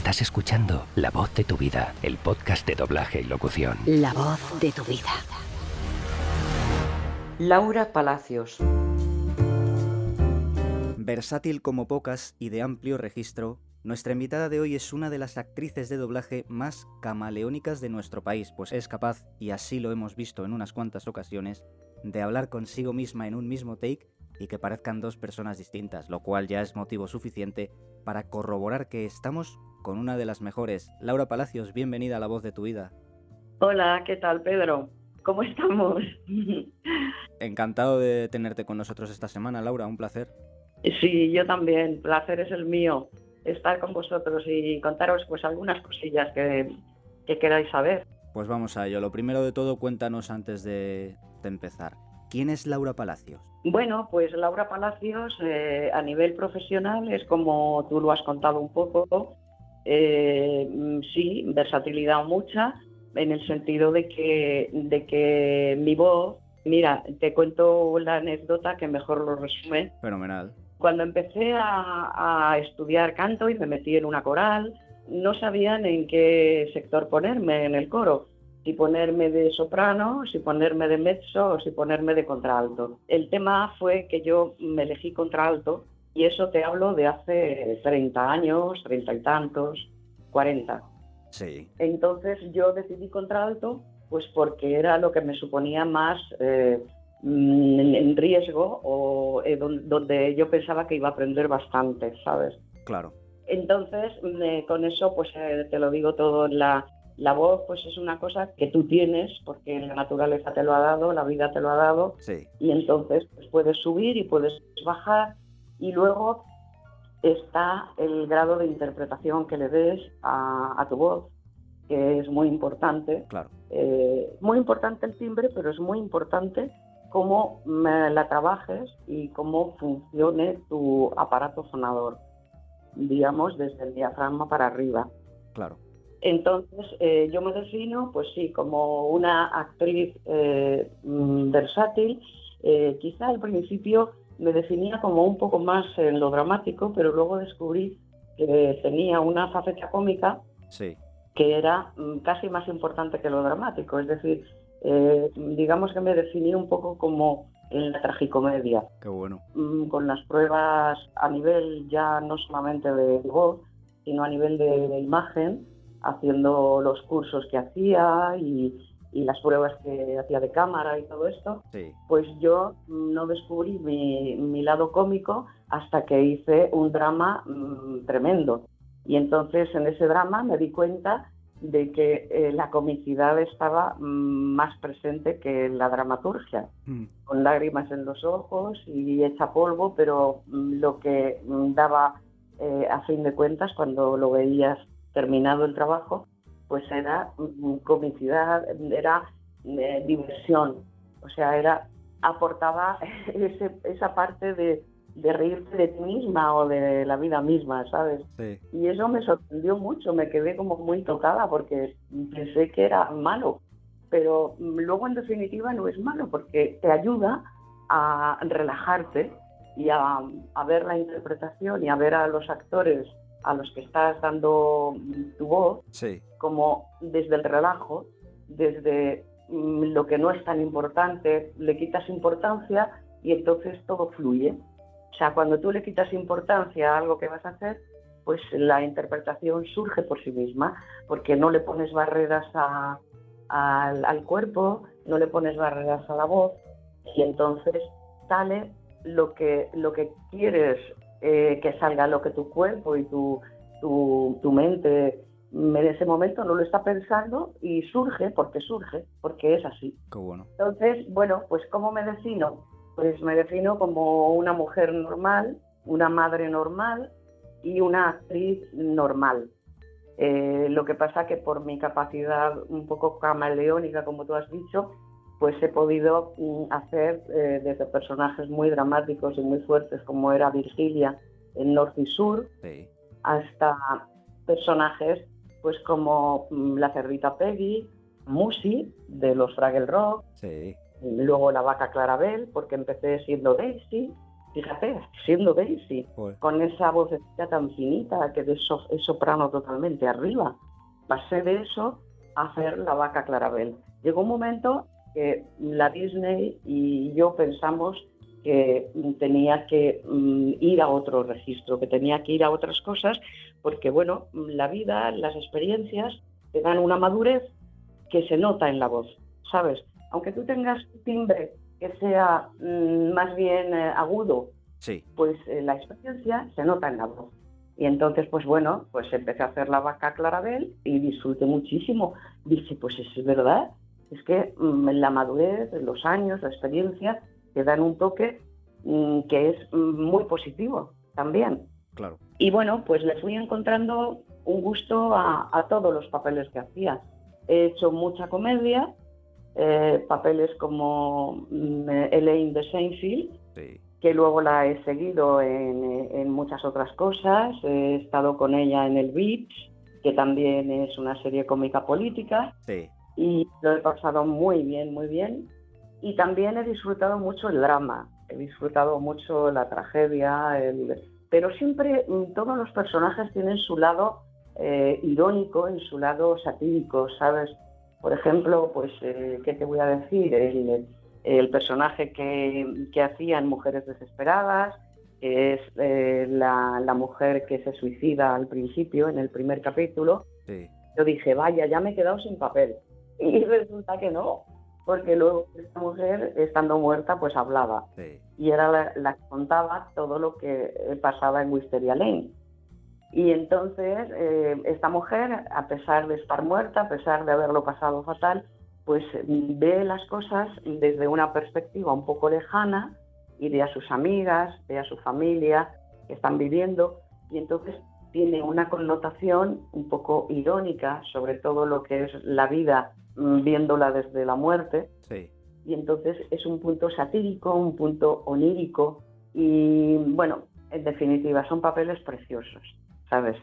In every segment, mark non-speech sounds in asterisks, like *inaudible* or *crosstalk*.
Estás escuchando La voz de tu vida, el podcast de doblaje y locución. La voz de tu vida. Laura Palacios. Versátil como pocas y de amplio registro, nuestra invitada de hoy es una de las actrices de doblaje más camaleónicas de nuestro país, pues es capaz, y así lo hemos visto en unas cuantas ocasiones, de hablar consigo misma en un mismo take y que parezcan dos personas distintas, lo cual ya es motivo suficiente para corroborar que estamos con una de las mejores. Laura Palacios, bienvenida a La Voz de tu Vida. Hola, ¿qué tal, Pedro? ¿Cómo estamos? *laughs* Encantado de tenerte con nosotros esta semana, Laura, un placer. Sí, yo también, placer es el mío estar con vosotros y contaros pues algunas cosillas que, que queráis saber. Pues vamos a ello. Lo primero de todo, cuéntanos antes de, de empezar. ¿Quién es Laura Palacios? Bueno, pues Laura Palacios eh, a nivel profesional es como tú lo has contado un poco, eh, mm, sí, versatilidad mucha, en el sentido de que, de que mi voz, mira, te cuento la anécdota que mejor lo resume. Fenomenal. Cuando empecé a, a estudiar canto y me metí en una coral, no sabían en qué sector ponerme en el coro si ponerme de soprano, si ponerme de mezzo o si ponerme de contralto. El tema fue que yo me elegí contralto y eso te hablo de hace 30 años, 30 y tantos, 40. Sí. Entonces yo decidí contralto pues porque era lo que me suponía más eh, mm, en riesgo o eh, donde yo pensaba que iba a aprender bastante, ¿sabes? Claro. Entonces, eh, con eso, pues eh, te lo digo todo la, la voz pues es una cosa que tú tienes porque la naturaleza te lo ha dado, la vida te lo ha dado Sí. y entonces pues, puedes subir y puedes bajar y luego está el grado de interpretación que le des a, a tu voz que es muy importante. Claro. Eh, muy importante el timbre, pero es muy importante cómo la trabajes y cómo funcione tu aparato sonador, digamos, desde el diafragma para arriba. Claro. Entonces, eh, yo me defino, pues sí, como una actriz eh, mm, versátil. Eh, quizá al principio me definía como un poco más en lo dramático, pero luego descubrí que tenía una faceta cómica Sí. que era mm, casi más importante que lo dramático. Es decir, eh, digamos que me definí un poco como en la tragicomedia, Qué bueno. mm, con las pruebas a nivel ya no solamente de voz, sino a nivel de, de imagen, haciendo los cursos que hacía y, y las pruebas que hacía de cámara y todo esto, Sí. pues yo no descubrí mi, mi lado cómico hasta que hice un drama mm, tremendo. Y entonces en ese drama me di cuenta de que eh, la comicidad estaba mm, más presente que la dramaturgia, Mm, con lágrimas en los ojos y hecha polvo, pero mm, lo que mm, daba eh, a fin de cuentas cuando lo veías terminado el trabajo, pues era mm, comicidad, era eh, diversión, o sea, era aportaba *laughs* ese- esa parte de, de reírte de ti misma o de la vida misma, ¿sabes? Sí. Y eso me sorprendió mucho, me quedé como muy tocada porque pensé que era malo, pero mm, luego en definitiva no es malo porque te ayuda a relajarte y a, a ver la interpretación y a ver a los actores a los que estás dando mm, tu voz Sí. como desde el relajo, desde mm, lo que no es tan importante, le quitas importancia y entonces todo fluye. O sea, cuando tú le quitas importancia a algo que vas a hacer, pues la interpretación surge por sí misma, porque no le pones barreras a- al, al cuerpo, no le pones barreras a la voz, y entonces sale lo que, lo que quieres eh, que salga, lo que tu cuerpo y tu, tu, tu mente en ese momento no lo está pensando y surge porque surge, porque es así. Qué bueno. Entonces, bueno, pues ¿cómo me defino? Pues me defino como una mujer normal, una madre normal y una actriz normal. Eh, lo que pasa que por mi capacidad un poco camaleónica, como tú has dicho, pues he podido mm, hacer eh, desde personajes muy dramáticos y muy fuertes como era Virgilia en Norte y Sur, Sí. hasta personajes pues como mm, la cerdita Peggy, Musi de los Fraggle Rock, Sí. luego la vaca Clarabel, porque empecé siendo Daisy, Fíjate, siendo Daisy, con esa voz tan finita que de so, es soprano totalmente arriba. Pasé de eso a hacer la vaca Clarabel. Llegó un momento que la Disney y yo pensamos que tenía que mm, ir a otro registro, que tenía que ir a otras cosas, porque bueno, la vida, las experiencias te dan una madurez que se nota en la voz, ¿sabes? Aunque tú tengas timbre que sea mm, más bien eh, agudo, sí. pues eh, la experiencia se nota en la voz. Y entonces, pues bueno, pues empecé a hacer la vaca Clarabel y disfruté muchísimo. Dije, pues es verdad, es que mm, la madurez, los años, la experiencia, te dan un toque mm, que es muy positivo también. Claro. Y bueno, pues le fui encontrando un gusto a, todos los papeles que hacía. He hecho mucha comedia, eh, papeles como mm, Elaine de Seinfeld, que luego la he seguido en, muchas otras cosas. He estado con ella en El Beach, que también es una serie cómica política. Sí. Y lo he pasado muy bien, muy bien. Y también he disfrutado mucho el drama, he disfrutado mucho la tragedia, pero siempre mm, todos los personajes tienen su lado eh, irónico y su lado satírico, ¿sabes? Por ejemplo, pues, eh, ¿qué te voy a decir? El, personaje que, que hacía en Mujeres Desesperadas, que es eh, la, la, mujer que se suicida al principio, en el primer capítulo. Yo dije, vaya, ya me he quedado sin papel. *laughs* Y resulta que no, porque luego esta mujer, estando muerta, pues hablaba. Y era la, que contaba todo lo que eh, pasaba en Wisteria Lane. Y entonces eh, esta mujer, a pesar de estar muerta, a pesar de haberlo pasado fatal, pues ve las cosas desde una perspectiva un poco lejana y ve a sus amigas, ve a su familia que están viviendo y entonces tiene una connotación un poco irónica sobre todo lo que es la vida viéndola desde la muerte. Y entonces es un punto satírico, un punto onírico y bueno, en definitiva son papeles preciosos, ¿sabes?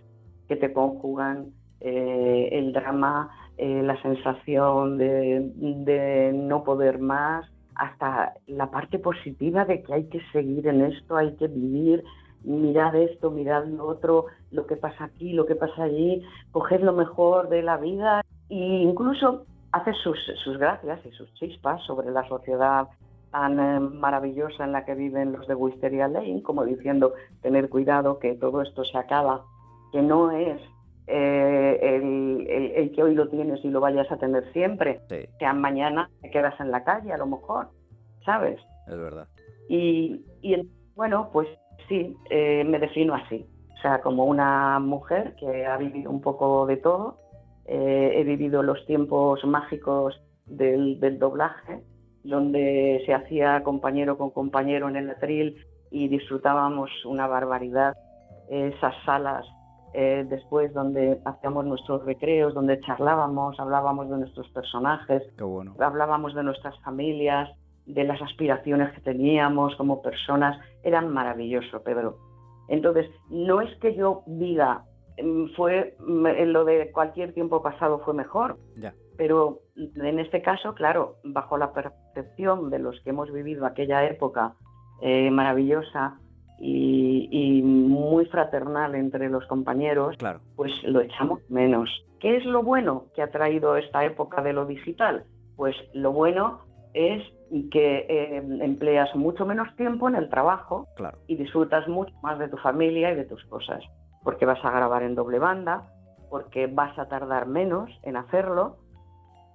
Que te conjugan eh, el drama, eh, la sensación de, de, no poder más, hasta la parte positiva de que hay que seguir en esto, hay que vivir, mirad esto, mirad lo otro, lo que pasa aquí, lo que pasa allí, coger lo mejor de la vida e incluso hace sus, sus gracias y sus chispas sobre la sociedad tan eh, maravillosa en la que viven los de Wisteria Lane, como diciendo, tener cuidado que todo esto se acaba, que no es eh, el, el, que hoy lo tienes y lo vayas a tener siempre, que mañana te quedas en la calle a lo mejor, ¿sabes? Es verdad. Y, y bueno, pues sí, eh, me defino así, o sea, como una mujer que ha vivido un poco de todo, eh, he vivido los tiempos mágicos del, doblaje, donde se hacía compañero con compañero en el atril y disfrutábamos una barbaridad. Esas salas eh, después donde hacíamos nuestros recreos, donde charlábamos, hablábamos de nuestros personajes, hablábamos de nuestras familias, de las aspiraciones que teníamos como personas, eran maravilloso, Pedro. Entonces, no es que yo diga, fue mm, lo de cualquier tiempo pasado fue mejor. Pero en este caso, claro, bajo la percepción de los que hemos vivido aquella época eh, maravillosa y, muy fraternal entre los compañeros, claro. pues lo echamos menos. ¿Qué es lo bueno que ha traído esta época de lo digital? Pues lo bueno es que eh, empleas mucho menos tiempo en el trabajo y disfrutas mucho más de tu familia y de tus cosas porque vas a grabar en doble banda, porque vas a tardar menos en hacerlo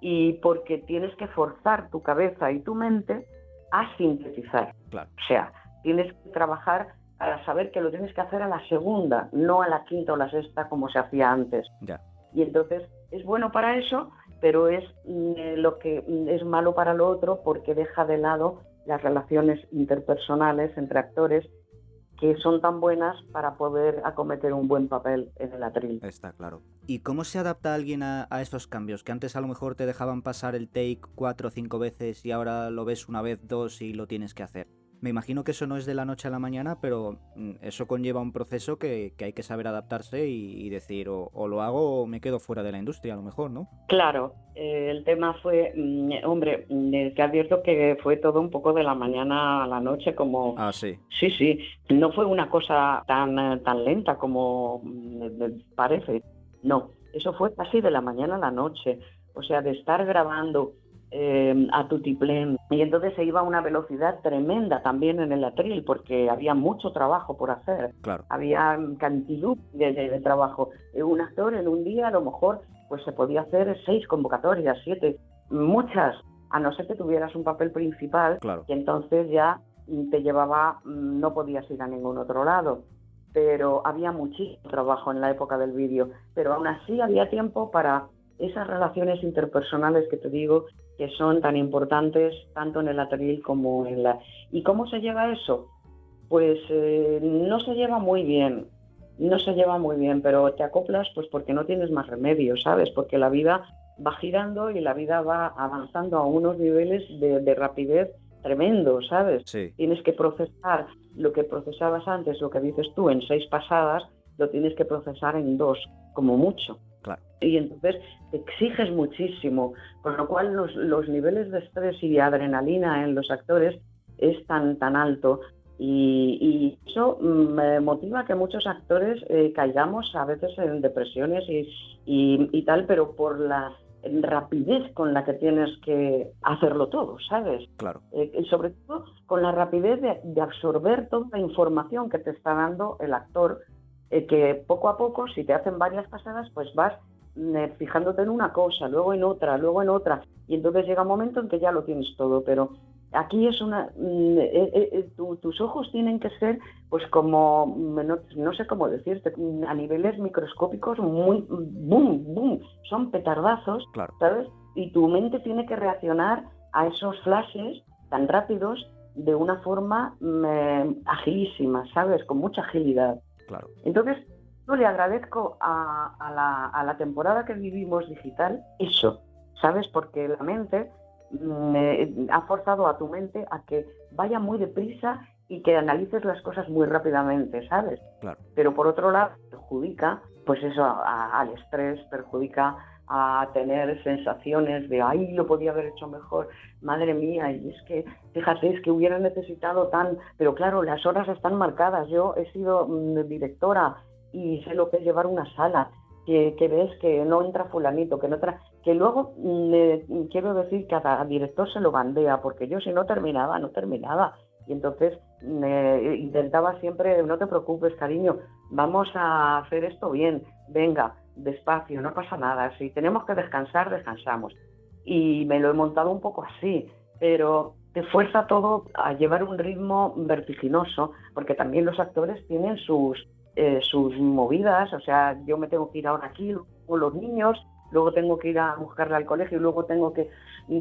y porque tienes que forzar tu cabeza y tu mente a sintetizar. O sea, tienes que trabajar para saber que lo tienes que hacer a la segunda, no a la quinta o la sexta como se hacía antes. Y entonces es bueno para eso, pero es mm, lo que mm, es malo para lo otro porque deja de lado las relaciones interpersonales entre actores que son tan buenas para poder acometer un buen papel en el atril. Está claro. ¿Y cómo se adapta alguien a, estos cambios? Que antes a lo mejor te dejaban pasar el take cuatro o cinco veces y ahora lo ves una vez, dos y lo tienes que hacer. Me imagino que eso no es de la noche a la mañana, pero mm, eso conlleva un proceso que, hay que saber adaptarse y, decir o, lo hago o me quedo fuera de la industria a lo mejor, ¿no? Claro, eh, el tema fue, mm, hombre, mm, te advierto que fue todo un poco de la mañana a la noche como... Ah, sí. Sí, sí, no fue una cosa tan, eh, tan lenta como parece, no, eso fue casi de la mañana a la noche, o sea, de estar grabando eh, a tutiplén. Y entonces se iba a una velocidad tremenda también en el atril, porque había mucho trabajo por hacer. Claro. Había cantidad de, trabajo. Un actor en un día a lo mejor pues se podía hacer seis convocatorias, siete, muchas, a no ser que tuvieras un papel principal, claro. que entonces ya te llevaba, no podías ir a ningún otro lado. Pero había muchísimo trabajo en la época del vídeo, pero aún así había tiempo para esas relaciones interpersonales que te digo que son tan importantes tanto en el atril como en la... ¿Y cómo se lleva eso? Pues eh, no se lleva muy bien, no se lleva muy bien, pero te acoplas pues porque no tienes más remedio, ¿sabes? Porque la vida va girando y la vida va avanzando a unos niveles de, rapidez tremendo, ¿sabes? Tienes que procesar lo que procesabas antes, lo que dices tú, en seis pasadas, lo tienes que procesar en dos, como mucho. Y entonces te exiges muchísimo, con lo cual los, niveles de estrés y de adrenalina en los actores es tan, tan alto. Y, eso me motiva que muchos actores eh, caigamos a veces en depresiones y, tal, pero por la rapidez con la que tienes que hacerlo todo, ¿sabes? Claro. Eh, sobre todo con la rapidez de, absorber toda la información que te está dando el actor eh, que poco a poco, si te hacen varias pasadas, pues vas mm, eh, fijándote en una cosa, luego en otra, luego en otra, y entonces llega un momento en que ya lo tienes todo, pero aquí es una mm, eh, tus ojos tienen que ser pues como mm, no, sé cómo decirte a niveles microscópicos muy boom boom son petardazos sabes y tu mente tiene que reaccionar a esos flashes tan rápidos de una forma agilísima sabes con mucha agilidad entonces, yo le agradezco a, la, temporada que vivimos digital eso, ¿sabes? Porque la mente me ha forzado a tu mente a que vaya muy deprisa y que analices las cosas muy rápidamente, ¿sabes? Pero por otro lado, perjudica, pues eso, al estrés, perjudica a tener sensaciones de, ay, lo podía haber hecho mejor, madre mía, y es que, fíjate, es que hubiera necesitado tan, pero claro, las horas están marcadas, yo he sido mm, directora y sé lo que es llevar una sala, que, ves que no entra fulanito, que no entra, que luego mm, quiero decir que cada director se lo bandea, porque yo si no terminaba, no terminaba. Y entonces intentaba siempre, no te preocupes, cariño, vamos a hacer esto bien, venga, despacio, no pasa nada, si tenemos que descansar, descansamos. Y me lo he montado un poco así, pero te fuerza todo a llevar un ritmo vertiginoso, porque también los actores tienen sus, eh, sus movidas, o sea, yo me tengo que ir ahora aquí, con los niños, luego tengo que ir a buscarle al colegio, luego tengo que...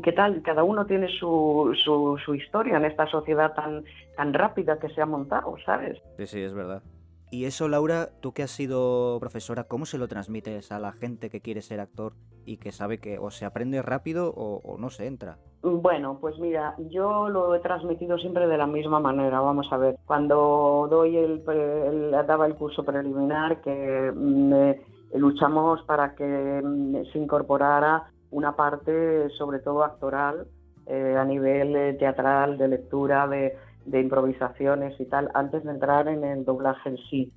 ¿Qué tal? Cada uno tiene su, su, su historia en esta sociedad tan, tan rápida que se ha montado, ¿sabes? Sí, sí, es verdad. Y eso, Laura, tú que has sido profesora, ¿cómo se lo transmites a la gente que quiere ser actor y que sabe que o se aprende rápido o, no se entra? Bueno, pues mira, yo lo he transmitido siempre de la misma manera. Vamos a ver, cuando doy el, daba el curso preliminar, que mm, luchamos para que mm, se incorporara una parte, sobre todo actoral, eh, a nivel eh, teatral, de lectura, de de improvisaciones y tal, antes de entrar en el doblaje en sí.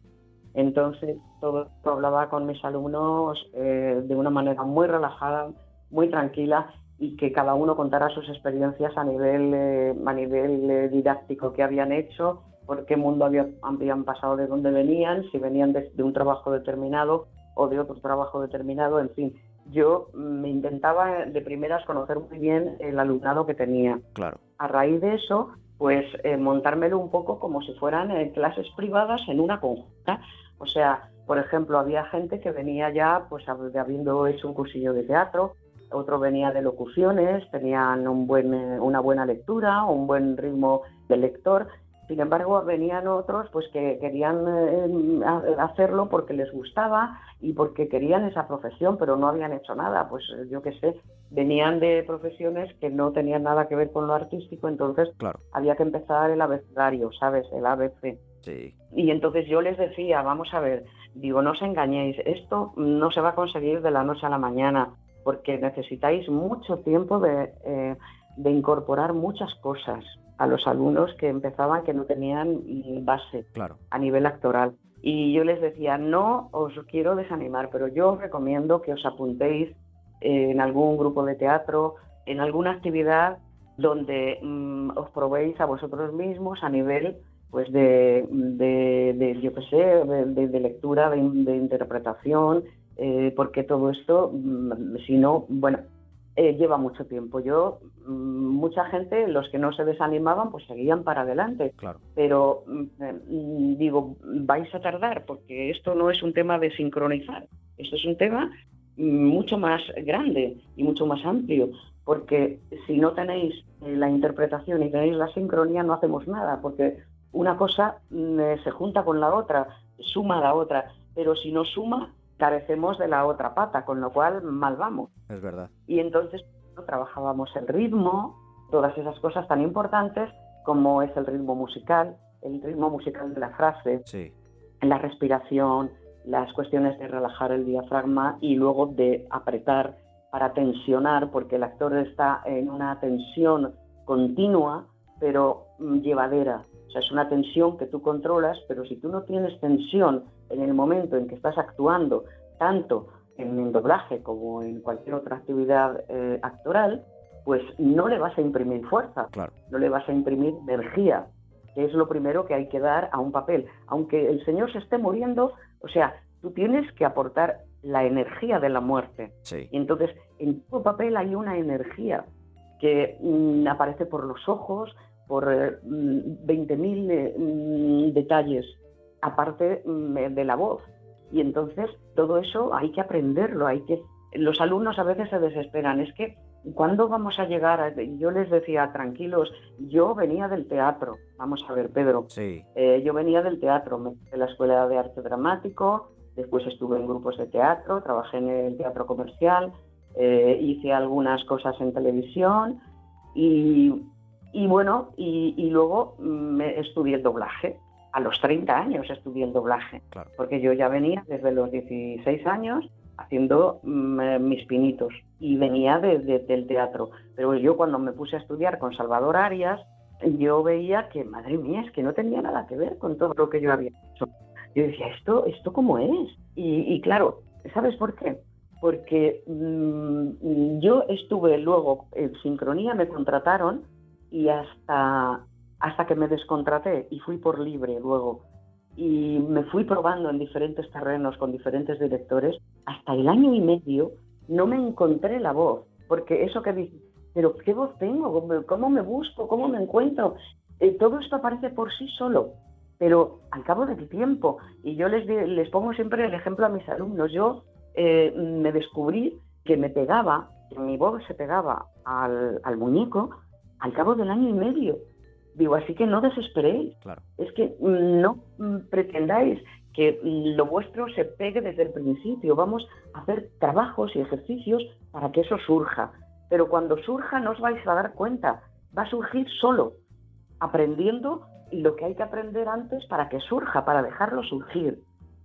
Entonces, todo hablaba con mis alumnos eh, de una manera muy relajada, muy tranquila y que cada uno contara sus experiencias a nivel, eh, a nivel eh, didáctico que habían hecho, por qué mundo habían pasado, de dónde venían, si venían de, de un trabajo determinado o de otro trabajo determinado, en fin. Yo me intentaba de primeras conocer muy bien el alumnado que tenía. Claro. A raíz de eso, pues eh, montármelo un poco como si fueran eh, clases privadas en una conjunta. O sea, por ejemplo, había gente que venía ya pues habiendo hecho un cursillo de teatro, otro venía de locuciones, tenían un buen, eh, una buena lectura, un buen ritmo de lector Sin embargo, venían otros pues que querían eh, hacerlo porque les gustaba y porque querían esa profesión, pero no habían hecho nada. Pues yo qué sé, venían de profesiones que no tenían nada que ver con lo artístico, entonces claro. había que empezar el abecedario, ¿sabes? El ABC. Sí. Y entonces yo les decía, vamos a ver, digo, no os engañéis, esto no se va a conseguir de la noche a la mañana, porque necesitáis mucho tiempo de, eh, de incorporar muchas cosas a los alumnos que empezaban que no tenían base claro. a nivel actoral. Y yo les decía, no os quiero desanimar, pero yo os recomiendo que os apuntéis en algún grupo de teatro, en alguna actividad donde mm, os probéis a vosotros mismos a nivel pues de, de, yo qué sé, de, lectura, de, interpretación, eh, porque todo esto, mm, si no, bueno, eh, lleva mucho tiempo. Yo, mm, mucha gente, los que no se desanimaban, pues seguían para adelante. Claro. Pero mm, digo, vais a tardar, porque esto no es un tema de sincronizar, esto es un tema mucho más grande y mucho más amplio, porque si no tenéis eh, la interpretación y tenéis la sincronía, no hacemos nada, porque una cosa mm, eh, se junta con la otra, suma a la otra, pero si no suma, carecemos de la otra pata, con lo cual mal vamos. Es verdad. Y entonces trabajábamos el ritmo, todas esas cosas tan importantes como es el ritmo musical, el ritmo musical de la frase, sí. la respiración, las cuestiones de relajar el diafragma y luego de apretar para tensionar, porque el actor está en una tensión continua, pero mm, llevadera sea, es una tensión que tú controlas, pero si tú no tienes tensión en el momento en que estás actuando, tanto en el doblaje como en cualquier otra actividad eh, actoral, pues no le vas a imprimir fuerza, no le vas a imprimir energía, que es lo primero que hay que dar a un papel. Aunque el señor se esté muriendo, o sea, tú tienes que aportar la energía de la muerte. Y entonces, en tu papel hay una energía que mm, aparece por los ojos, por 20.000 eh, mm, detalles, aparte mm, de la voz. Y entonces todo eso hay que aprenderlo, hay que... Los alumnos a veces se desesperan, es que ¿cuándo vamos a llegar? A... Yo les decía, tranquilos, yo venía del teatro, vamos a ver, Pedro, sí. Eh, yo venía del teatro, me de la Escuela de Arte Dramático, después estuve en grupos de teatro, trabajé en el teatro comercial, eh, hice algunas cosas en televisión y y bueno, y, luego mm, me estudié el doblaje. A los 30 años estudié el doblaje, porque yo ya venía desde los 16 años haciendo mm, eh, mis pinitos y venía desde el teatro. Pero yo cuando me puse a estudiar con Salvador Arias, yo veía que, madre mía, es que no tenía nada que ver con todo lo que yo había hecho. Yo decía, ¿esto, esto cómo es? Y, claro, ¿sabes por qué? Porque mm, yo estuve luego en sincronía, me contrataron y hasta, hasta que me descontraté y fui por libre luego y me fui probando en diferentes terrenos con diferentes directores, hasta el año y medio no me encontré la voz, porque eso que dices, pero ¿qué voz tengo? ¿Cómo me busco? ¿Cómo me encuentro? Eh, todo esto aparece por sí solo, pero al cabo del tiempo, y yo les, les pongo siempre el ejemplo a mis alumnos, yo eh, me descubrí que me pegaba, que mi voz se pegaba al, al muñeco, al cabo del año y medio. Digo, así que no desesperéis. Es que no mm, pretendáis que mm, lo vuestro se pegue desde el principio. Vamos a hacer trabajos y ejercicios para que eso surja. Pero cuando surja no os vais a dar cuenta. Va a surgir solo, aprendiendo lo que hay que aprender antes para que surja, para dejarlo surgir.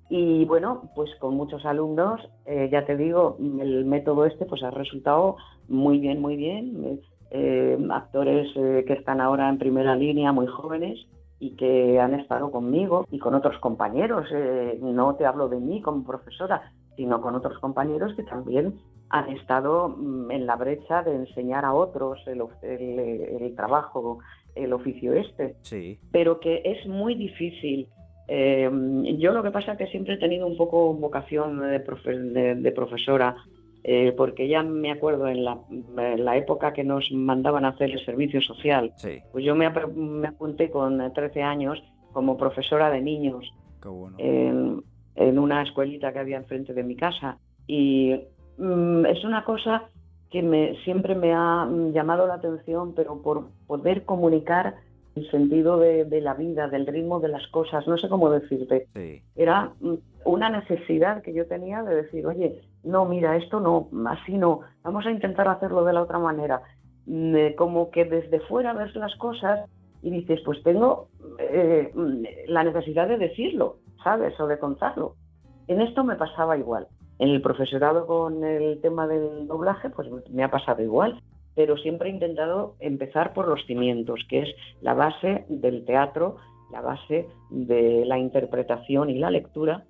Y bueno, pues con muchos alumnos, eh, ya te digo, el método este pues ha resultado muy bien, muy bien. Eh, actores eh, que están ahora en primera línea, muy jóvenes, y que han estado conmigo y con otros compañeros. Eh, no te hablo de mí como profesora, sino con otros compañeros que también han estado mm, en la brecha de enseñar a otros el, el, trabajo, el oficio este. Sí. Pero que es muy difícil. yo lo que pasa es que siempre he tenido un poco vocación de profesora eh, porque ya me acuerdo en la, época que nos mandaban a hacer el servicio social, pues yo me, apunté con 13 años como profesora de niños en, una escuelita que había enfrente de mi casa. Y mm, es una cosa que me, siempre me ha llamado la atención, pero por poder comunicar sentido de, de, la vida, del ritmo de las cosas, no sé cómo decirte. Sí. Era mm, una necesidad que yo tenía de decir, oye, no, mira, esto no, así no, vamos a intentar hacerlo de la otra manera. Mm, como que desde fuera ves las cosas y dices, pues tengo eh, mm, la necesidad de decirlo, ¿sabes? O de contarlo. En esto me pasaba igual. En el profesorado con el tema del doblaje, pues me ha pasado igual pero siempre he intentado empezar por los cimientos, que es la base del teatro, la base de la interpretación y la lectura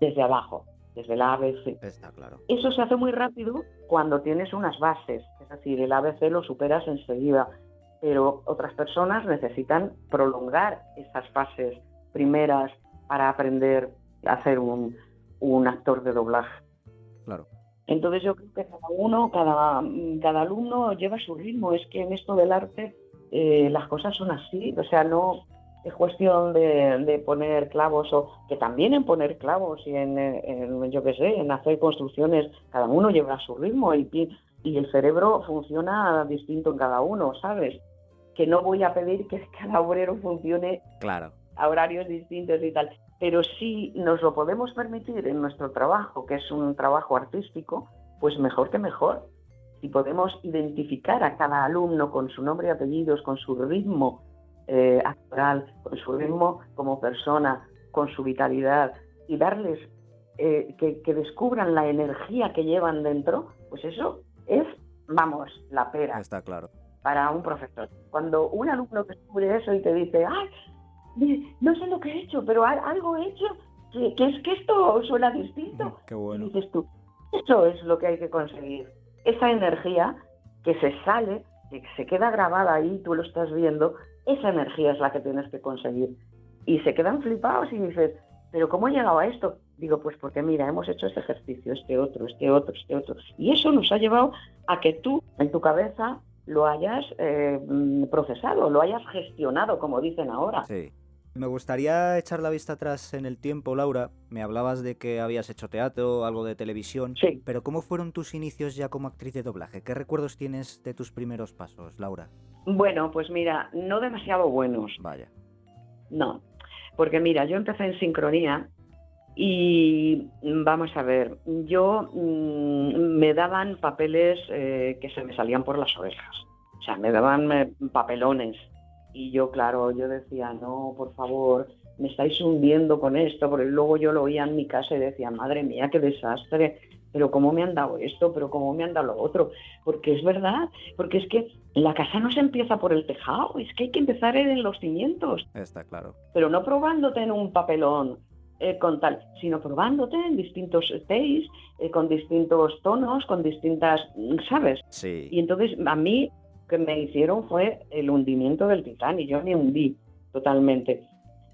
desde abajo, desde el ABC. Está claro. Eso se hace muy rápido cuando tienes unas bases, es decir, el ABC lo superas enseguida, pero otras personas necesitan prolongar esas fases primeras para aprender a ser un, un actor de doblaje. Claro. Entonces yo creo que cada uno, cada, cada alumno lleva su ritmo. Es que en esto del arte eh, las cosas son así. O sea, no es cuestión de, poner clavos o que también en poner clavos y en, yo qué sé, en hacer construcciones, cada uno lleva su ritmo y, y el cerebro funciona distinto en cada uno, ¿sabes? Que no voy a pedir que *laughs* cada obrero funcione claro. a horarios distintos y tal pero si nos lo podemos permitir en nuestro trabajo, que es un trabajo artístico, pues mejor que mejor. Si podemos identificar a cada alumno con su nombre y apellidos, con su ritmo eh, actoral, con su ritmo como persona, con su vitalidad, y darles eh, que, que descubran la energía que llevan dentro, pues eso es, vamos, la pera. Está claro. Para un profesor. Cuando un alumno descubre eso y te dice, ¡ay! No sé lo que he hecho, pero algo he hecho que, es que esto suena distinto. Qué bueno. Y dices tú, eso es lo que hay que conseguir. Esa energía que se sale, que se queda grabada ahí, tú lo estás viendo, esa energía es la que tienes que conseguir. Y se quedan flipados y dices, pero ¿cómo he llegado a esto? Digo, pues porque mira, hemos hecho este ejercicio, este otro, este otro, este otro. Y eso nos ha llevado a que tú, en tu cabeza, lo hayas eh, procesado, lo hayas gestionado, como dicen ahora. Sí. Me gustaría echar la vista atrás en el tiempo, Laura. Me hablabas de que habías hecho teatro, algo de televisión. Sí. Pero ¿cómo fueron tus inicios ya como actriz de doblaje? ¿Qué recuerdos tienes de tus primeros pasos, Laura? Bueno, pues mira, no demasiado buenos. Vaya. No, porque mira, yo empecé en sincronía y vamos a ver, yo mm, me daban papeles eh, que se me salían por las orejas. O sea, me daban eh, papelones y yo, claro, yo decía, no, por favor, me estáis hundiendo con esto, porque luego yo lo oía en mi casa y decía, madre mía, qué desastre, pero cómo me han dado esto, pero cómo me han dado lo otro, porque es verdad, porque es que la casa no se empieza por el tejado, es que hay que empezar en los cimientos. Está claro. Pero no probándote en un papelón eh, con tal, sino probándote en distintos takes, eh, con distintos tonos, con distintas, ¿sabes? Sí. Y entonces a mí que me hicieron fue el hundimiento del Titanic. Yo me hundí totalmente.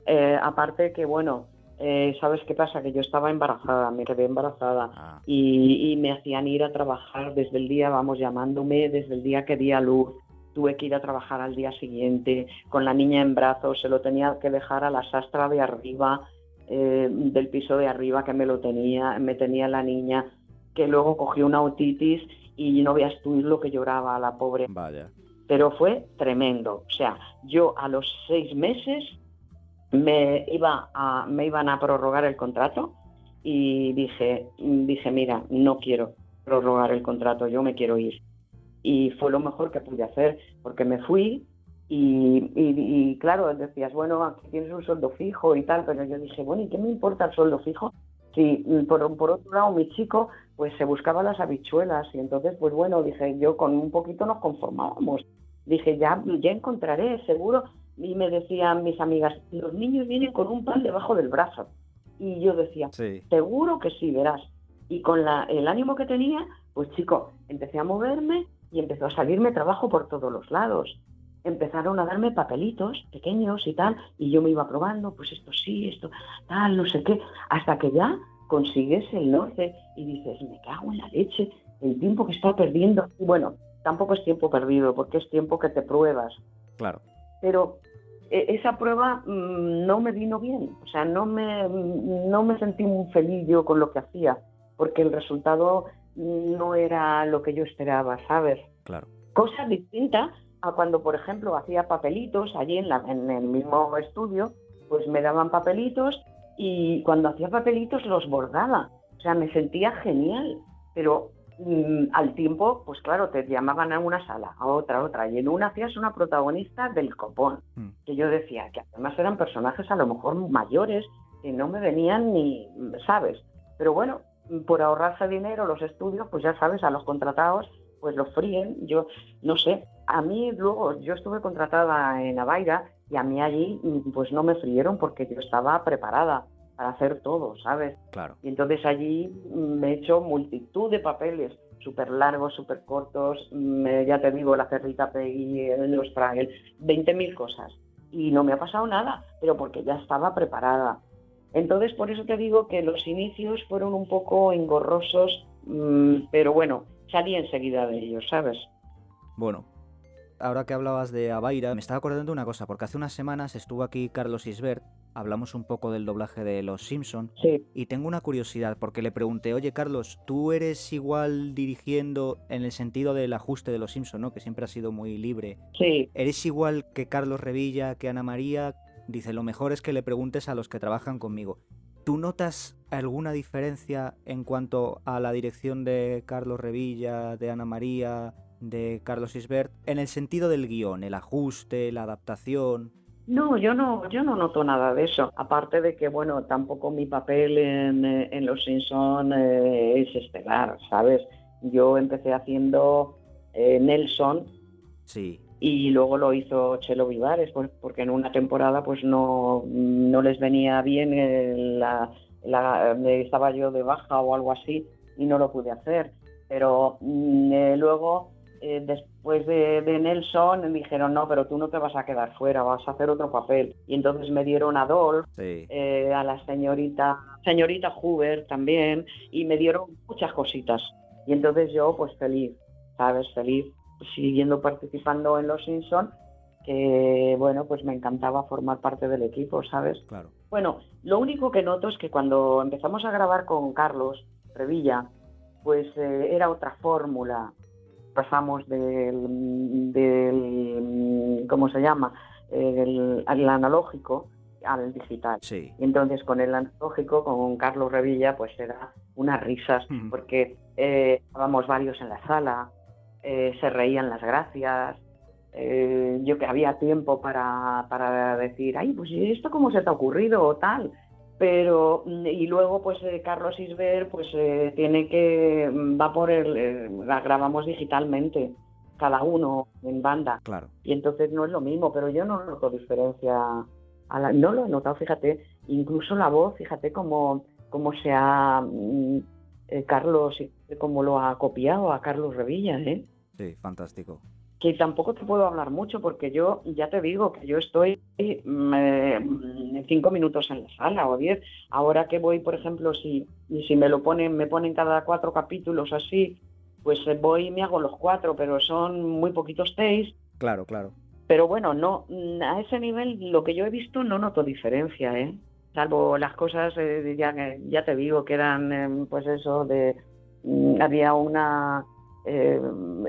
Eh, aparte que, bueno, eh, ¿sabes qué pasa? Que yo estaba embarazada, me quedé embarazada Ah. y, y me hacían ir a trabajar desde el día, vamos, llamándome desde el día que di a luz. Tuve que ir a trabajar al día siguiente con la niña en brazos, se lo tenía que dejar a la sastra de arriba, eh, del piso de arriba que me lo tenía, me tenía la niña, que luego cogió una otitis y no veas tú lo que lloraba la pobre. Vaya. Pero fue tremendo. O sea, yo a los seis meses me, iba a, me iban a prorrogar el contrato y dije, dije, mira, no quiero prorrogar el contrato, yo me quiero ir. Y fue lo mejor que pude hacer, porque me fui y, y, y, claro, decías, bueno, aquí tienes un sueldo fijo y tal, pero yo dije, bueno, ¿y qué me importa el sueldo fijo? Si por, por otro lado mi chico pues se buscaba las habichuelas y entonces pues bueno, dije, yo con un poquito nos conformábamos. Dije, ya, ya encontraré, seguro. Y me decían mis amigas, los niños vienen con un pan debajo del brazo. Y yo decía, Sí. seguro que sí, verás. Y con la, el ánimo que tenía, pues chico, empecé a moverme y empezó a salirme trabajo por todos los lados. Empezaron a darme papelitos pequeños y tal, y yo me iba probando, pues esto sí, esto tal, no sé qué, hasta que ya consigues el norte y dices, me cago en la leche, el tiempo que está perdiendo. Y bueno, tampoco es tiempo perdido, porque es tiempo que te pruebas. Claro. Pero eh, esa prueba mmm, no me vino bien, o sea, no me, no me sentí muy feliz yo con lo que hacía, porque el resultado no era lo que yo esperaba, ¿sabes? Claro. Cosa distinta a cuando, por ejemplo, hacía papelitos allí en, la, en el mismo estudio, pues me daban papelitos y cuando hacía papelitos los bordaba. O sea, me sentía genial, pero mm, al tiempo, pues claro, te llamaban a una sala, a otra, a otra, y en una hacías una protagonista del copón, Mm. que yo decía que además eran personajes a lo mejor mayores que no me venían ni, ¿sabes? Pero bueno, por ahorrarse dinero los estudios, pues ya sabes, a los contratados, pues los fríen. Yo no sé, a mí luego yo estuve contratada en Avaira y a mí allí pues no me frieron porque yo estaba preparada para hacer todo, ¿sabes? Claro. Y entonces allí me he hecho multitud de papeles, súper largos, súper cortos, me- ya te digo, la cerrita Peggy, los Fraggle, 20.000 cosas. Y no me ha pasado nada, pero porque ya estaba preparada. Entonces, por eso te digo que los inicios fueron un poco engorrosos, mm, pero bueno, salí enseguida de ellos, ¿sabes? Bueno, ahora que hablabas de Avaira, me estaba acordando de una cosa, porque hace unas semanas estuvo aquí Carlos Isbert, hablamos un poco del doblaje de Los Simpson Sí, y tengo una curiosidad, porque le pregunté, oye Carlos, ¿tú eres igual dirigiendo en el sentido del ajuste de Los Simpson, ¿no? Que siempre ha sido muy libre. sí, ¿Eres igual que Carlos Revilla, que Ana María? Dice, lo mejor es que le preguntes a los que trabajan conmigo. ¿Tú notas alguna diferencia en cuanto a la dirección de Carlos Revilla, de Ana María, de Carlos Isbert, en el sentido del guion, el ajuste, la adaptación? No, yo no, yo no noto nada de eso. Aparte de que, bueno, tampoco mi papel en, eh, en Los Simpson eh, es estelar, ¿sabes? Yo empecé haciendo eh, Nelson Sí, y luego lo hizo Chelo Vivares, pues, porque en una temporada pues no, no les venía bien, la, la- eh, estaba yo de baja o algo así y no lo pude hacer. Pero mm, eh, luego, eh, después de, de Nelson, dijeron, no, pero tú no te vas a quedar fuera, vas a hacer otro papel. Y entonces me dieron a Dolph, sí. eh, a la señorita, señorita Hoover también, y me dieron muchas cositas. Y entonces yo, pues feliz, ¿sabes? Feliz, siguiendo participando en Los Simpson, que bueno, pues me encantaba formar parte del equipo, ¿sabes? Claro. Bueno, lo único que noto es que cuando empezamos a grabar con Carlos Revilla, pues eh, era otra fórmula. Pasamos del, del ¿cómo se llama? El, al analógico al digital. Sí. Y entonces con el analógico, con Carlos Revilla, pues era unas risas, Ujú. porque eh, estábamos varios en la sala, eh, se reían las gracias, eh, yo que había tiempo para, para decir, ay, pues ¿y esto cómo se te ha ocurrido o tal. Pero, mm, y luego pues eh, Carlos Isber pues eh, tiene que, mm, va por el, eh, la grabamos digitalmente, cada uno en banda Claro. y entonces no es lo mismo, pero yo no noto diferencia. A la- no lo he notado, fíjate, incluso la voz, fíjate cómo, cómo se ha mm, Carlos, cómo lo ha copiado a Carlos Revilla, ¿eh? Sí, fantástico. que tampoco te puedo hablar mucho porque yo ya te digo que yo estoy eh, cinco minutos en la sala o diez. Ahora que voy, por ejemplo, si, si me lo ponen, me ponen cada cuatro capítulos así, pues eh, voy y me hago los cuatro, pero son muy poquitos takes. Claro, claro. Pero bueno, no, mm, a ese nivel lo que yo he visto no noto diferencia, ¿eh? Salvo las cosas, eh, ya, ya te digo, que eran, eh, pues eso, de había una eh,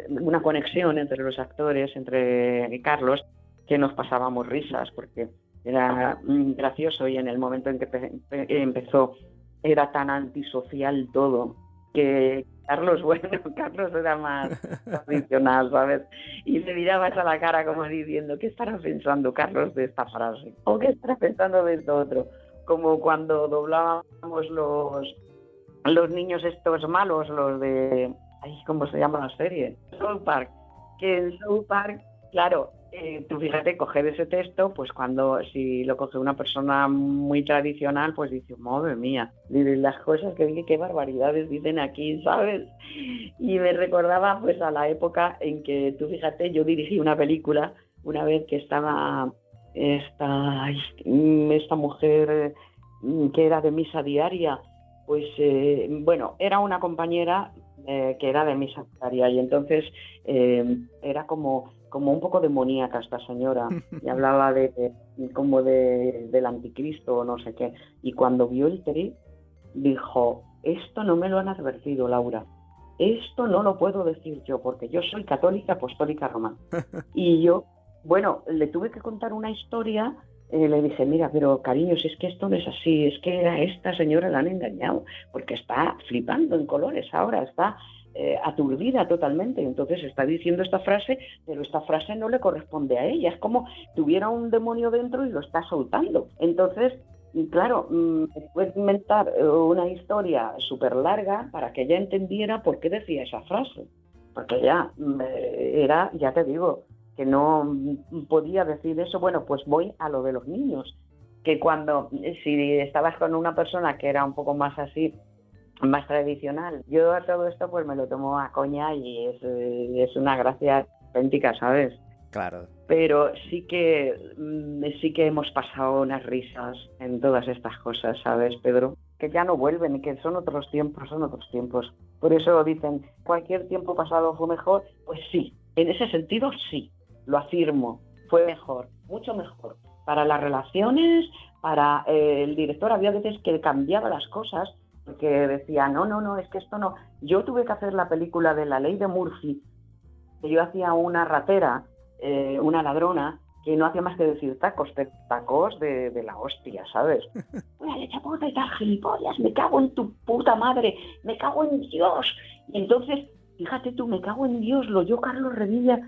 una conexión entre los actores, entre Carlos, que nos pasábamos risas porque era mm, gracioso y en el momento en que pe- pe- empezó era tan antisocial todo que Carlos, *laughs* bueno, Carlos era más *laughs* tradicional, ¿sabes? Y le mirabas a la cara como diciendo, ¿qué estará pensando Carlos de esta frase? ¿O qué estará pensando de esto otro? Como cuando doblábamos los, los niños estos malos, los de, ay, ¿cómo se llama la serie? South Park. Que en South Park, claro, eh, tú fíjate, coger ese texto, pues cuando, si lo coge una persona muy tradicional, pues dice, madre mía, las cosas que dije, qué barbaridades dicen aquí, ¿sabes? Y me recordaba pues a la época en que, tú fíjate, yo dirigí una película una vez que estaba esta, esta mujer eh, que era de misa diaria, pues eh, bueno, era una compañera eh, que era de misa diaria y entonces eh, era como, como un poco demoníaca esta señora y *laughs* hablaba de, de- como de, del anticristo o no sé qué. Y cuando vio el tri, dijo, esto no me lo han advertido, Laura. esto no lo puedo decir yo, porque yo soy católica apostólica romana. *laughs* Y yo, bueno, le tuve que contar una historia eh, le dije, mira, pero cariño, si es que esto no es así, es que a esta señora la han engañado, porque está flipando en colores ahora, está eh, aturdida totalmente. Entonces está diciendo esta frase, pero esta frase no le corresponde a ella. Es como tuviera un demonio dentro y lo está soltando. Entonces, claro, mm, puede inventar eh, una historia súper larga para que ella entendiera por qué decía esa frase. Porque ya mm, era, ya te digo, que no podía decir eso, bueno, pues voy a lo de los niños, que cuando, si estabas con una persona que era un poco más así, más tradicional, yo a todo esto pues me lo tomo a coña y es, es una gracia auténtica, ¿sabes? Claro. Pero sí que, mm, sí que hemos pasado unas risas en todas estas cosas, ¿sabes, Pedro? Que ya no vuelven que son otros tiempos, son otros tiempos. Por eso dicen, cualquier tiempo pasado fue mejor. Pues sí, en ese sentido sí lo afirmo, fue mejor, mucho mejor. Para las relaciones, para eh, el director había veces que cambiaba las cosas porque decía, no, no, no, es que esto no. Yo tuve que hacer la película de la ley de Murphy, que yo hacía una ratera, eh, una ladrona, que no hacía más que decir tacos, tacos de, la hostia, ¿sabes? *laughs* Una leche puta y tal, gilipollas, me cago en tu puta madre, me cago en Dios. Y entonces, fíjate tú, me cago en Dios, lo yo Carlos Revilla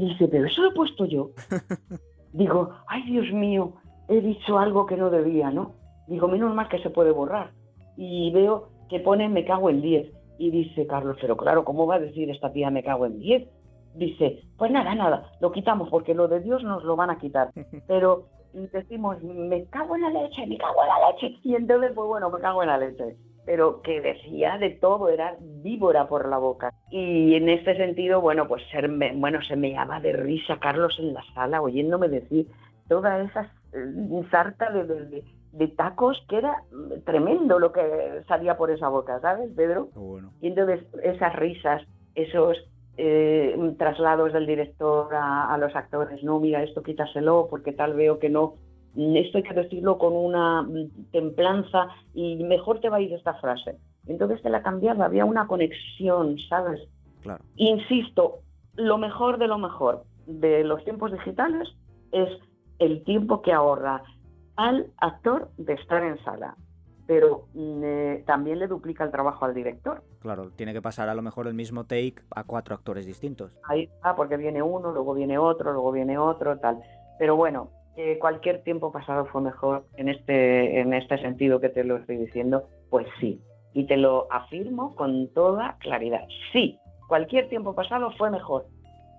dice, pero eso lo he puesto yo. *laughs* Digo, ay Dios mío, he dicho algo que no debía, ¿no? Digo, menos mal que se puede borrar. Y veo que pone me cago en 10. Y dice Carlos, pero claro, ¿cómo va a decir esta tía me cago en 10? Dice, pues nada, nada, lo quitamos porque lo de Dios nos lo van a quitar. *laughs* Pero decimos, me cago en la leche, me cago en la leche. Y entonces, pues bueno, me cago en la leche pero que decía de todo, era víbora por la boca. Y en este sentido, bueno, pues ser, bueno, se me llama de risa Carlos en la sala, oyéndome decir toda esa eh, sarta de, de, tacos que era tremendo lo que salía por esa boca, ¿sabes, Pedro? Y entonces esas risas, esos eh, traslados del director a, a, los actores, no, mira, esto quítaselo porque tal veo que no esto hay que decirlo con una templanza y mejor te va a ir esta frase. Entonces te la cambiaba, había una conexión, ¿sabes? Claro. Insisto, lo mejor de lo mejor de los tiempos digitales es el tiempo que ahorra al actor de estar en sala, pero mm, eh, también le duplica el trabajo al director. Claro, tiene que pasar a lo mejor el mismo take a cuatro actores distintos. Ahí está, porque viene uno, luego viene otro, luego viene otro, tal. Pero bueno, que cualquier tiempo pasado fue mejor en este, en este sentido que te lo estoy diciendo, pues sí. Y te lo afirmo con toda claridad. Sí, cualquier tiempo pasado fue mejor.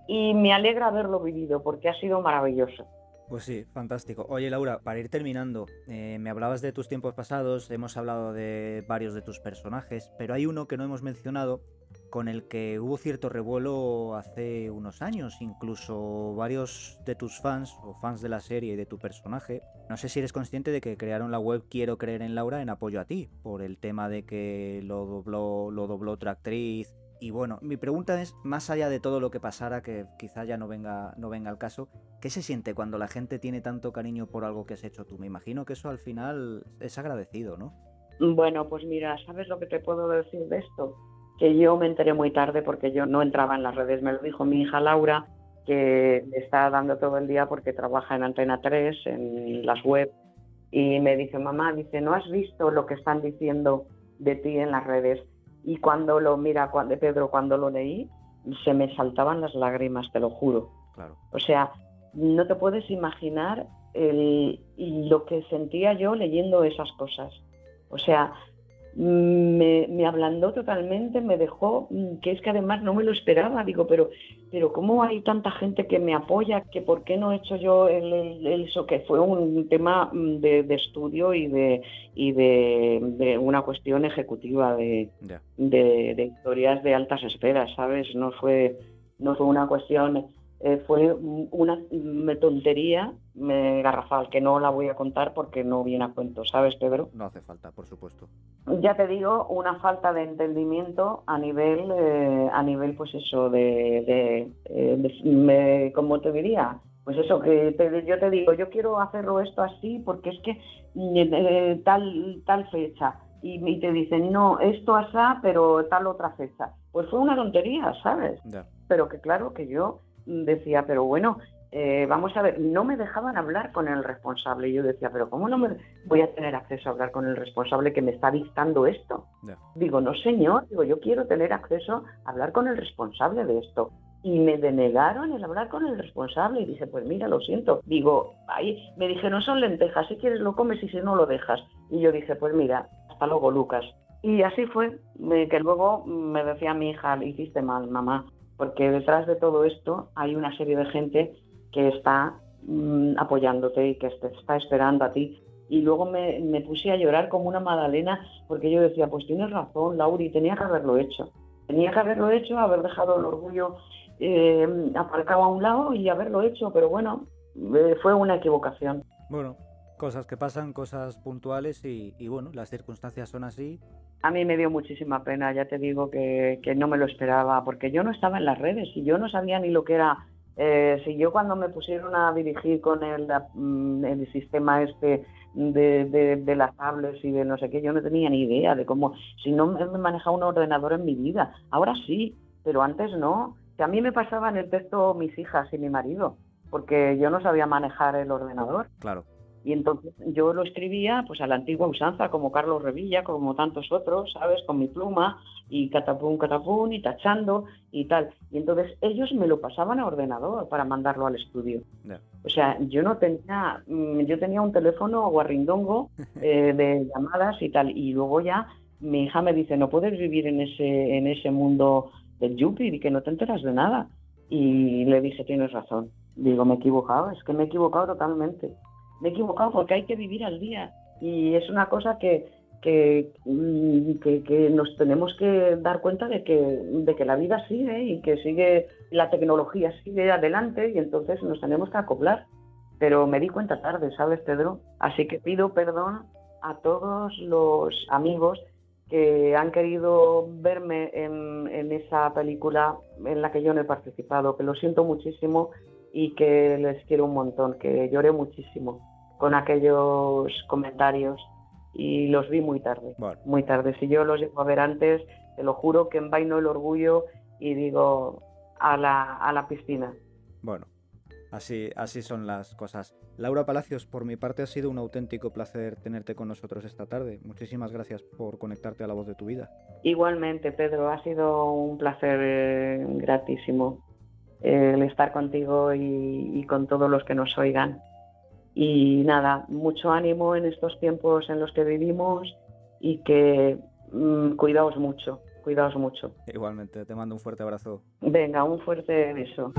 Y me alegra haberlo vivido porque ha sido maravilloso. Pues sí, fantástico. Oye Laura, para ir terminando, eh, me hablabas de tus tiempos pasados, hemos hablado de varios de tus personajes, pero hay uno que no hemos mencionado con el que hubo cierto revuelo hace unos años, incluso varios de tus fans o fans de la serie y de tu personaje. No sé si eres consciente de que crearon la web Quiero creer en Laura en apoyo a ti, por el tema de que lo dobló, lo dobló otra actriz. Y bueno, mi pregunta es, más allá de todo lo que pasara, que quizá ya no venga, no venga al caso, ¿qué se siente cuando la gente tiene tanto cariño por algo que has hecho tú? Me imagino que eso al final es agradecido, ¿no? Bueno, pues mira, ¿sabes lo que te puedo decir de esto? Que yo me enteré muy tarde porque yo no entraba en las redes. Me lo dijo mi hija Laura, que le está dando todo el día porque trabaja en Antena 3, en las web, y me dice, mamá, dice, ¿no has visto lo que están diciendo de ti en las redes? Y cuando lo, mira, cuando, Pedro, cuando lo leí, se me saltaban las lágrimas, te lo juro. Claro. O sea, no te puedes imaginar el, lo que sentía yo leyendo esas cosas. O sea, me, me, ablandó totalmente, me dejó, mm, que es que además no me lo esperaba, digo, pero, pero ¿cómo hay tanta gente que me apoya? que ¿Por qué no he hecho yo el, eso? Que fue un tema mm, de, estudio y de, y de, una cuestión ejecutiva de, de, de, historias de altas esferas, ¿sabes? No fue, no fue una cuestión eh, fue una tontería me garrafal, que no la voy a contar porque no viene a cuento, ¿sabes, Pedro? No hace falta, por supuesto. Ya te digo, una falta de entendimiento a nivel, eh, a nivel pues eso, de, eh, ¿cómo te diría? Pues eso, que yo te digo, yo quiero hacerlo esto así porque es que tal, tal fecha y, te dicen, no, esto asá, pero tal otra fecha. Pues fue una tontería, ¿sabes? Pero que claro que yo decía, pero bueno, eh, vamos a ver, no me dejaban hablar con el responsable. Y yo decía, pero ¿cómo no me voy a tener acceso a hablar con el responsable que me está dictando esto? Digo, no señor, digo, yo quiero tener acceso a hablar con el responsable de esto. Y me denegaron el hablar con el responsable y dije, pues mira, lo siento. Digo, ahí me dije, no son lentejas, si quieres lo comes y si no lo dejas. Y yo dije, pues mira, hasta luego, Lucas. Y así fue, que luego me decía mi hija, hiciste mal, mamá, porque detrás de todo esto hay una serie de gente que está mm, apoyándote y que te está esperando a ti. Y luego me, puse a llorar como una magdalena porque yo decía, pues tienes razón, Lauri, tenía que haberlo hecho. Tenía que haberlo hecho, haber dejado el orgullo eh, aparcado a un lado y haberlo hecho, pero bueno, eh, fue una equivocación. Bueno, cosas que pasan, cosas puntuales y, bueno, las circunstancias son así. A mí me dio muchísima pena, ya te digo que, no me lo esperaba, porque yo no estaba en las redes y yo no sabía ni lo que era. Eh, si yo cuando me pusieron a dirigir con el, mm, el sistema este de, de, las tablets y de no sé qué, yo no tenía ni idea de cómo, si no me manejaba un ordenador en mi vida. Ahora sí, pero antes no. Que a mí me pasaban el texto mis hijas y mi marido, porque yo no sabía manejar el ordenador. Claro. Y entonces yo lo escribía pues a la antigua usanza, como Carlos Revilla, como tantos otros, ¿sabes? Con mi pluma y catapum, catapum y tachando y tal. Y entonces ellos me lo pasaban a ordenador para mandarlo al estudio. O sea, yo no tenía, mm, yo tenía un teléfono guarrindongo *laughs* eh, de llamadas y tal. Y luego ya mi hija me dice, no puedes vivir en ese, en ese mundo del Yupi y que no te enteras de nada. Y le dije, tienes razón. Digo, me he equivocado, es que me he equivocado totalmente me he equivocado porque hay que vivir al día. Y es una cosa que, mm, que, que, nos tenemos que dar cuenta de que, de que la vida sigue y que sigue, la tecnología sigue adelante y entonces nos tenemos que acoplar. Pero me di cuenta tarde, ¿sabes, Pedro? Así que pido perdón a todos los amigos que han querido verme en, en, esa película en la que yo no he participado, que lo siento muchísimo y que les quiero un montón, que lloré muchísimo con aquellos comentarios y los vi muy tarde, muy tarde. Si yo los llego a ver antes, te lo juro que envaino el orgullo y digo a la, a la piscina. Bueno, así, así son las cosas. Laura Palacios, por mi parte ha sido un auténtico placer tenerte con nosotros esta tarde. Muchísimas gracias por conectarte a la voz de tu vida. Igualmente, Pedro, ha sido un placer eh, gratísimo eh, el estar contigo y con todos los que nos oigan. Y nada, mucho ánimo en estos tiempos en los que vivimos y que mm, cuidaos mucho, cuidaos mucho. Igualmente, te mando un fuerte abrazo. Venga, un fuerte beso.